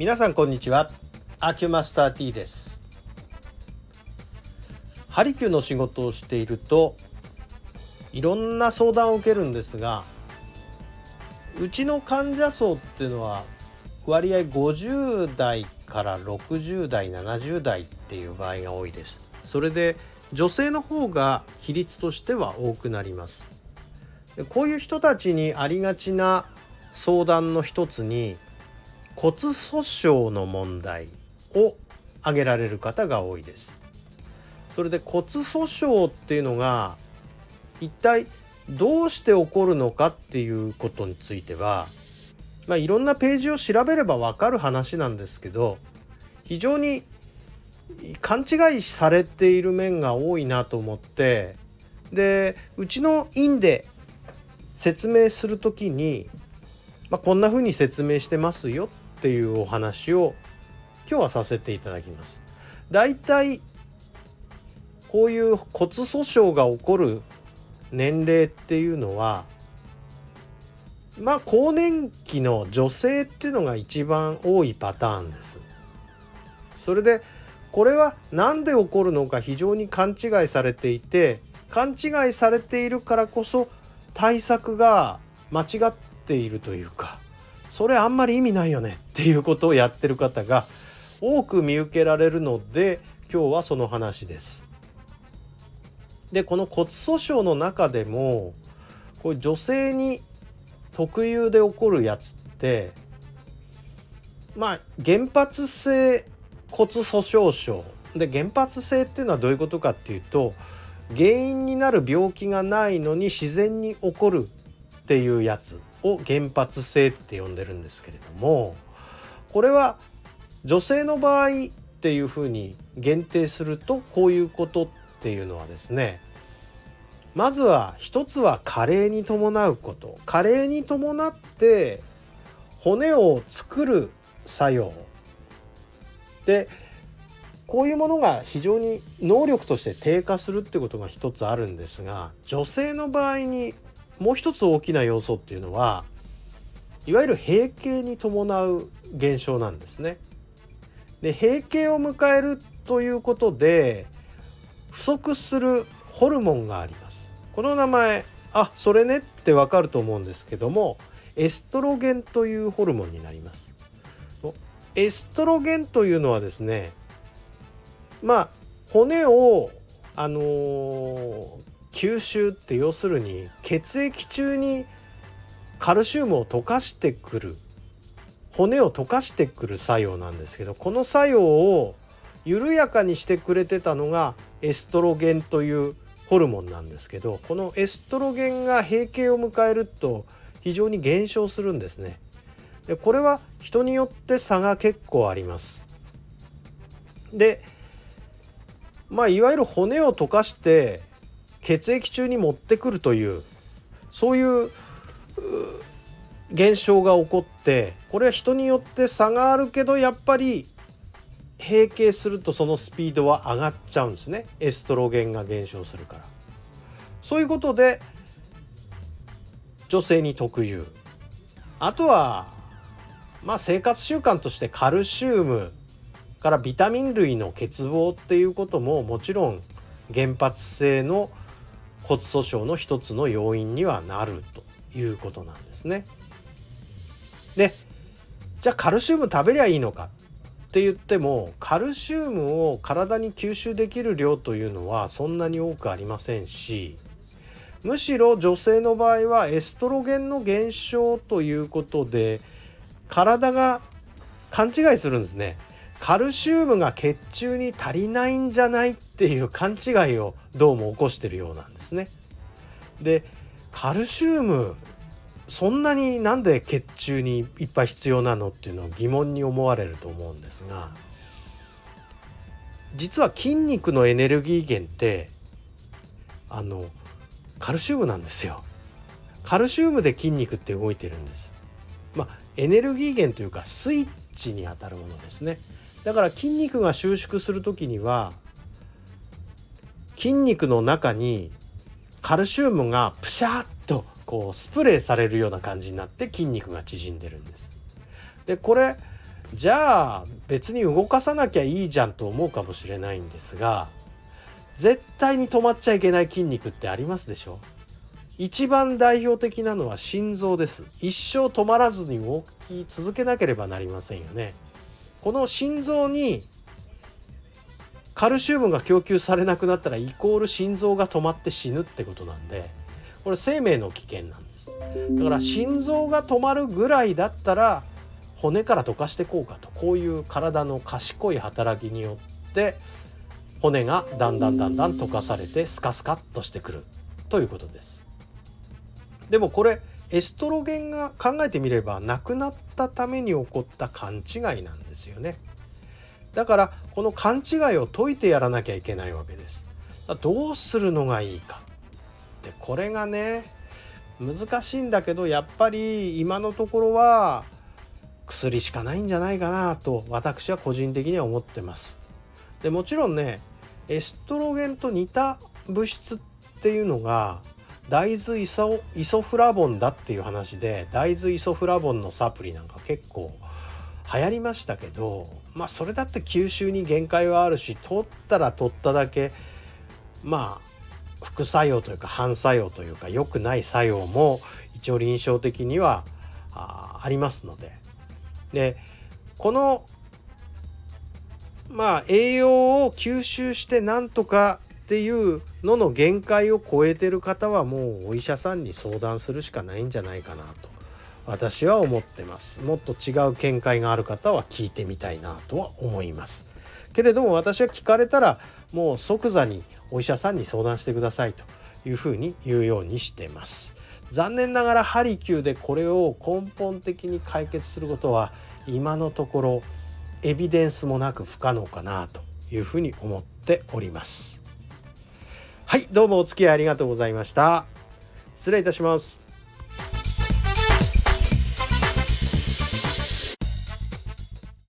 皆さんこんにちは。アキュマスター T です。ハリキューの仕事をしているといろんな相談を受けるんですがうちの患者層っていうのは割合50代から60代70代っていう場合が多いです。それで女性の方が比率としては多くなります。こういう人たちにありがちな相談の一つに骨粗しょうの問題を挙げられる方が多いです。それで骨粗しょうっていうのが一体どうして起こるのかっていうことについてはまあいろんなページを調べればわかる話なんですけど非常に勘違いされている面が多いなと思ってでうちの院で説明する時に、まあ、こんな風に説明してますよっていうお話を今日はさせていただきます。だいたいこういう骨粗しょうが起こる年齢っていうのはまあ更年期の女性っていうのが一番多いパターンです。それでこれは何で起こるのか非常に勘違いされていて勘違いされているからこそ対策が間違っているというかそれあんまり意味ないよねっていうことをやってる方が多く見受けられるので今日はその話です。でこの骨粗しょうの中でもこれ女性に特有で起こるやつってまあ原発性骨粗しょう症で原発性っていうのはどういうことかっていうと原因になる病気がないのに自然に起こるっていうやつを原発性って呼んでるんですけれどもこれは女性の場合っていうふうに限定するとこういうことっていうのはですねまずは一つは加齢に伴うこと。加齢に伴って骨を作る作用。でこういうものが非常に能力として低下するってことが一つあるんですが女性の場合にもう一つ大きな要素っていうのはいわゆる閉経に伴う現象なんですね。で閉経を迎えるということで不足するホルモンがあります。この名前あそれねってわかると思うんですけどもエストロゲンというホルモンになります。エストロゲンというのはですねまあ骨をあのー、吸収って要するに血液中にカルシウムを溶かしてくる骨を溶かしてくる作用なんですけどこの作用を緩やかにしてくれてたのがエストロゲンというホルモンなんですけどこのエストロゲンが閉経を迎えると非常に減少するんですね。でこれは人によって差が結構あります。でまあいわゆる骨を溶かして血液中に持ってくるというそういう現象が起こってこれは人によって差があるけどやっぱり閉経するとそのスピードは上がっちゃうんですね。エストロゲンが減少するから。そういうことで女性に特有。あとはまあ生活習慣としてカルシウムからビタミン類の欠乏っていうことももちろん原発性の骨粗しょうの一つの要因にはなるということなんですね。でじゃあカルシウム食べりゃいいのかって言ってもカルシウムを体に吸収できる量というのはそんなに多くありませんしむしろ女性の場合はエストロゲンの減少ということで体が勘違いするんですね。カルシウムが血中に足りないんじゃないっていう勘違いをどうも起こしてるようなんですね。でカルシウムそんなになんで血中にいっぱい必要なのっていうのを疑問に思われると思うんですが実は筋肉のエネルギー源ってあのカルシウムなんですよ。カルシウムで筋肉って動いてるんです。まあエネルギー源というかスイッチにあたるものですね。だから筋肉が収縮する時には筋肉の中にカルシウムがプシャーッとこうスプレーされるような感じになって筋肉が縮んでるんです。でこれじゃあ別に動かさなきゃいいじゃんと思うかもしれないんですが絶対に止まっちゃいけない筋肉ってありますでしょ？一番代表的なのは心臓です。一生止まらずに動き続けなければなりませんよね。この心臓にカルシウムが供給されなくなったらイコール心臓が止まって死ぬってことなんでこれ生命の危険なんです。だから心臓が止まるぐらいだったら骨から溶かしてこうかと。こういう体の賢い働きによって骨がだんだんだんだん溶かされてスカスカっとしてくるということです。でもこれエストロゲンが考えてみればなくなったために起こった勘違いなんですよね。だからこの勘違いを解いてやらなきゃいけないわけです。どうするのがいいかってこれがね難しいんだけどやっぱり今のところは薬しかないんじゃないかなと私は個人的には思ってます。でもちろんねエストロゲンと似た物質っていうのが大豆イソイソフラボンだっていう話で大豆イソフラボンのサプリなんか結構流行りましたけどまあそれだって吸収に限界はあるし取ったら取っただけまあ副作用というか反作用というか良くない作用も一応臨床的にはありますので。でこのまあ栄養を吸収してなんとかっていうのの限界を超えてる方はもうお医者さんに相談するしかないんじゃないかなと私は思ってます。もっと違う見解がある方は聞いてみたいなとは思います。けれども私は聞かれたらもう即座にお医者さんに相談してくださいというふうに言うようにしてます。残念ながらハリキューでこれを根本的に解決することは今のところエビデンスもなく不可能かなというふうに思っております。はいどうもお付き合いありがとうございました。失礼いたします。